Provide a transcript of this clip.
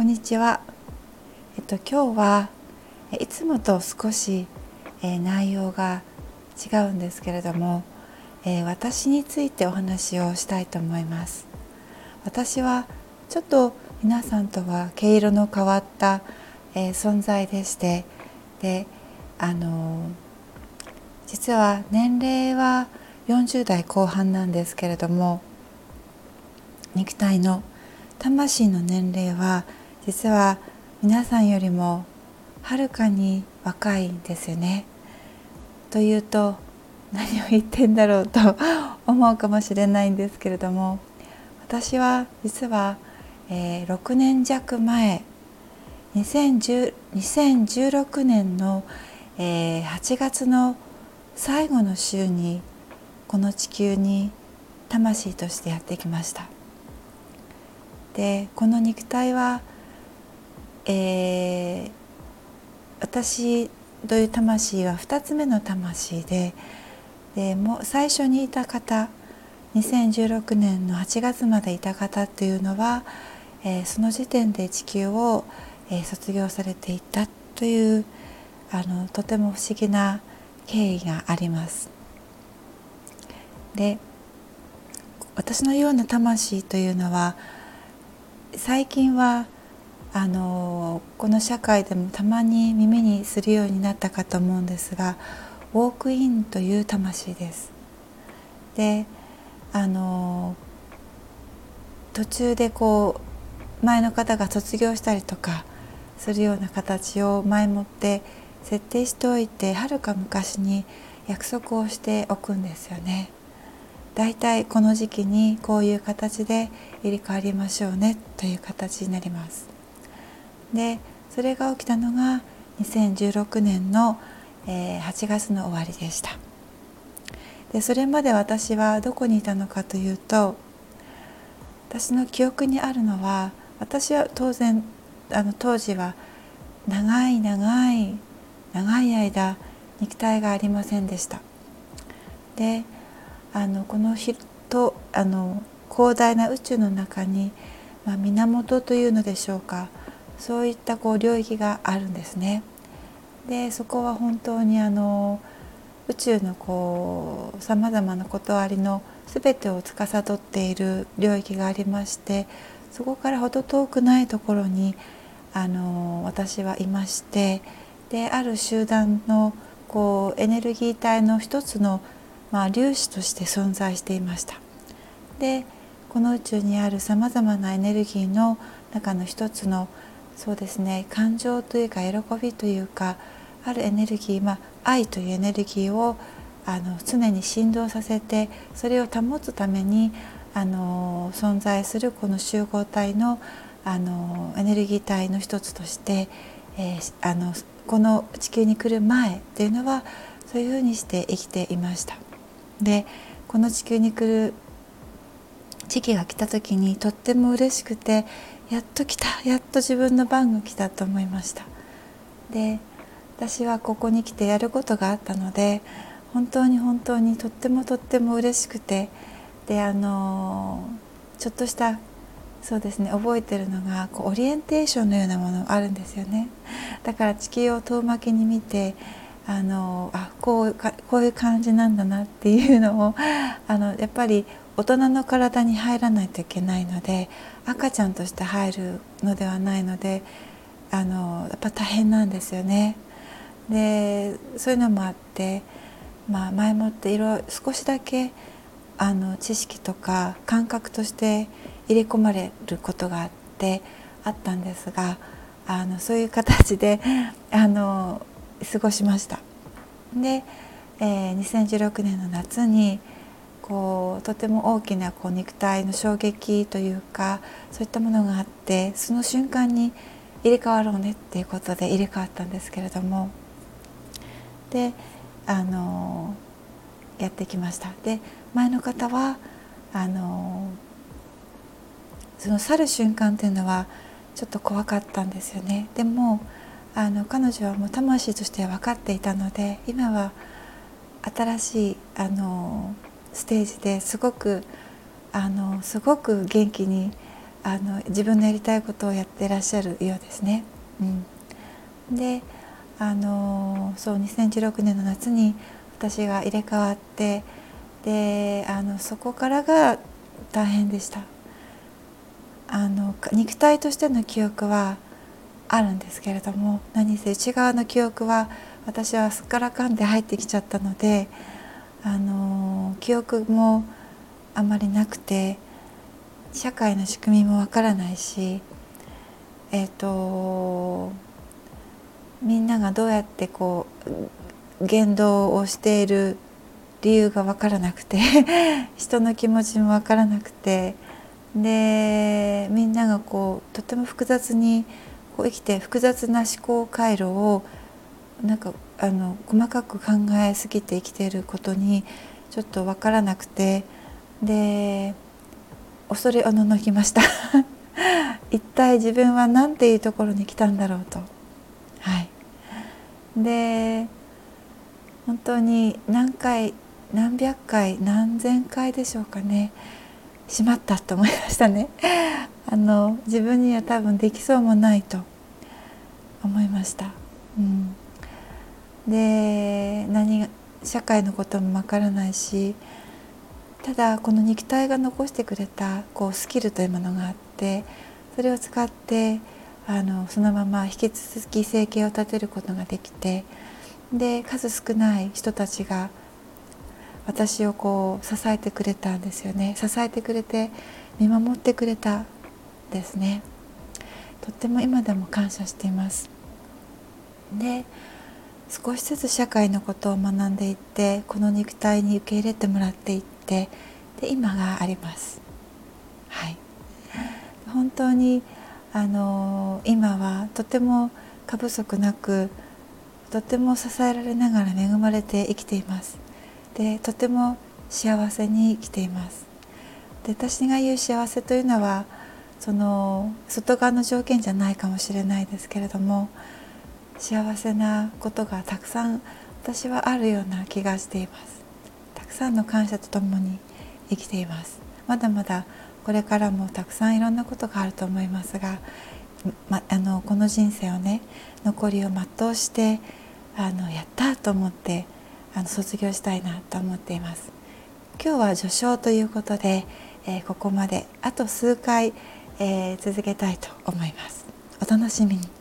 こんにちは。えっと今日はいつもと少し、えー、内容が違うんですけれども、えー、私についてお話をしたいと思います。私はちょっと皆さんとは毛色の変わった、えー、存在でしてであの実は年齢は40代後半なんですけれども肉体の魂の年齢は実は皆さんよりもはるかに若いんですよね。というと何を言ってんだろうと思うかもしれないんですけれども私は実は、えー、6年弱前2010 2016年の、えー、8月の最後の週にこの地球に魂としてやってきました。でこの肉体は、えー、私という魂は2つ目の魂ででもう最初にいた方2016年の8月までいた方っていうのは、えー、その時点で地球を、えー、卒業されていたというあのとても不思議な経緯があります。で私のような魂というのは最近はあのこの社会でもたまに耳にするようになったかと思うんですがウォークインという魂です。であの途中でこう前の方が卒業したりとかするような形を前もって設定しておいてはるか昔に約束をしておくんですよね。だいたいこの時期にこういう形で入れ替わりましょうねという形になります。でそれが起きたのが2016年の、えー、8月の終わりでした。でそれまで私はどこにいたのかというと私の記憶にあるのは私は当然あの当時は長い長い長い間肉体がありませんでした。であのこのとあの広大な宇宙の中に、まあ、源というのでしょうかそういったこう領域があるんですね。でそこは本当にあの宇宙のこうさまざまなことありの全てを司っている領域がありましてそこから程遠くないところにあの私はいましてである集団のこうエネルギー体の一つのまあ、粒子として存在していましたでこの宇宙にあるさまざまなエネルギーの中の一つのそうですね感情というか喜びというかあるエネルギー、まあ、愛というエネルギーをあの常に振動させてそれを保つためにあの存在するこの集合体のあのエネルギー体の一つとして、えー、あのこの地球に来る前というのはそういうふうにして生きていました。でこの地球に来る時期が来た時にとっても嬉しくてやっと来たやっと自分の番が来たと思いました。で私はここに来てやることがあったので本当に本当にとってもとっても嬉しくてであのちょっとしたそうですね覚えてるのがこうオリエンテーションのようなものがあるんですよね。だから地球を遠巻きに見てあのあこうかこういう感じなんだなっていうのをあのやっぱり大人の体に入らないといけないので赤ちゃんとして入るのではないのであのやっぱ大変なんですよね。でそういうのもあって、まあ、前もっていろ少しだけあの知識とか感覚として入れ込まれることがあってあったんですがあのそういう形で あの過ごしましたで、えー、2016年の夏にこうとても大きなこう肉体の衝撃というかそういったものがあってその瞬間に入れ替わろうねっていうことで入れ替わったんですけれどもであのやってきました。で前の方はあのその去る瞬間っていうのはちょっと怖かったんですよね。でもあの彼女はもう魂として分かっていたので今は新しいあのステージですごくあのすごく元気にあの自分のやりたいことをやってらっしゃるようですね。うん、であのそう2016年の夏に私が入れ替わってであのそこからが大変でしたあの肉体としての記憶はあるんですけれども何せ内側の記憶は私はすっからかんで入ってきちゃったのであの記憶もあまりなくて社会の仕組みもわからないしえっ、ー、とみんながどうやってこう言動をしている理由が分からなくて 人の気持ちも分からなくてでみんながこうとても複雑にこう生きて複雑な思考回路をなんかあの細かく考えすぎて生きていることにちょっと分からなくてで恐れおののきました。一体自分は何ていうところに来たんだろうと。はい、で本当に何回何百回何千回でしょうかね。しまったと思いましたね。あの自分には多分できそうもないと思いました、うん、で何社会のこともわからないしただこの肉体が残してくれたこうスキルというものがあってそれを使ってあのそのまま引き続き生計を立てることができてで数少ない人たちが私をこう支えてくれたんですよね。支えてくれて見守ってくれたですね。とっても今でも感謝しています。で少しずつ社会のことを学んでいってこの肉体に受け入れてもらっていってで今があります。はい。本当にあの今はとても過不足なくとても支えられながら恵まれて生きています。でとても幸せに生きています。で私が言う幸せというのはその外側の条件じゃないかもしれないですけれども幸せなことがたくさん私はあるような気がしています。たくさんの感謝とともに生きています。まだまだこれからもたくさんいろんなことがあると思いますが、ま、あのこの人生をね残りを全うしてあのやったと思ってあの卒業したいなと思っています。今日は序章ということで、えー、ここまであと数回、えー、続けたいと思います。お楽しみに。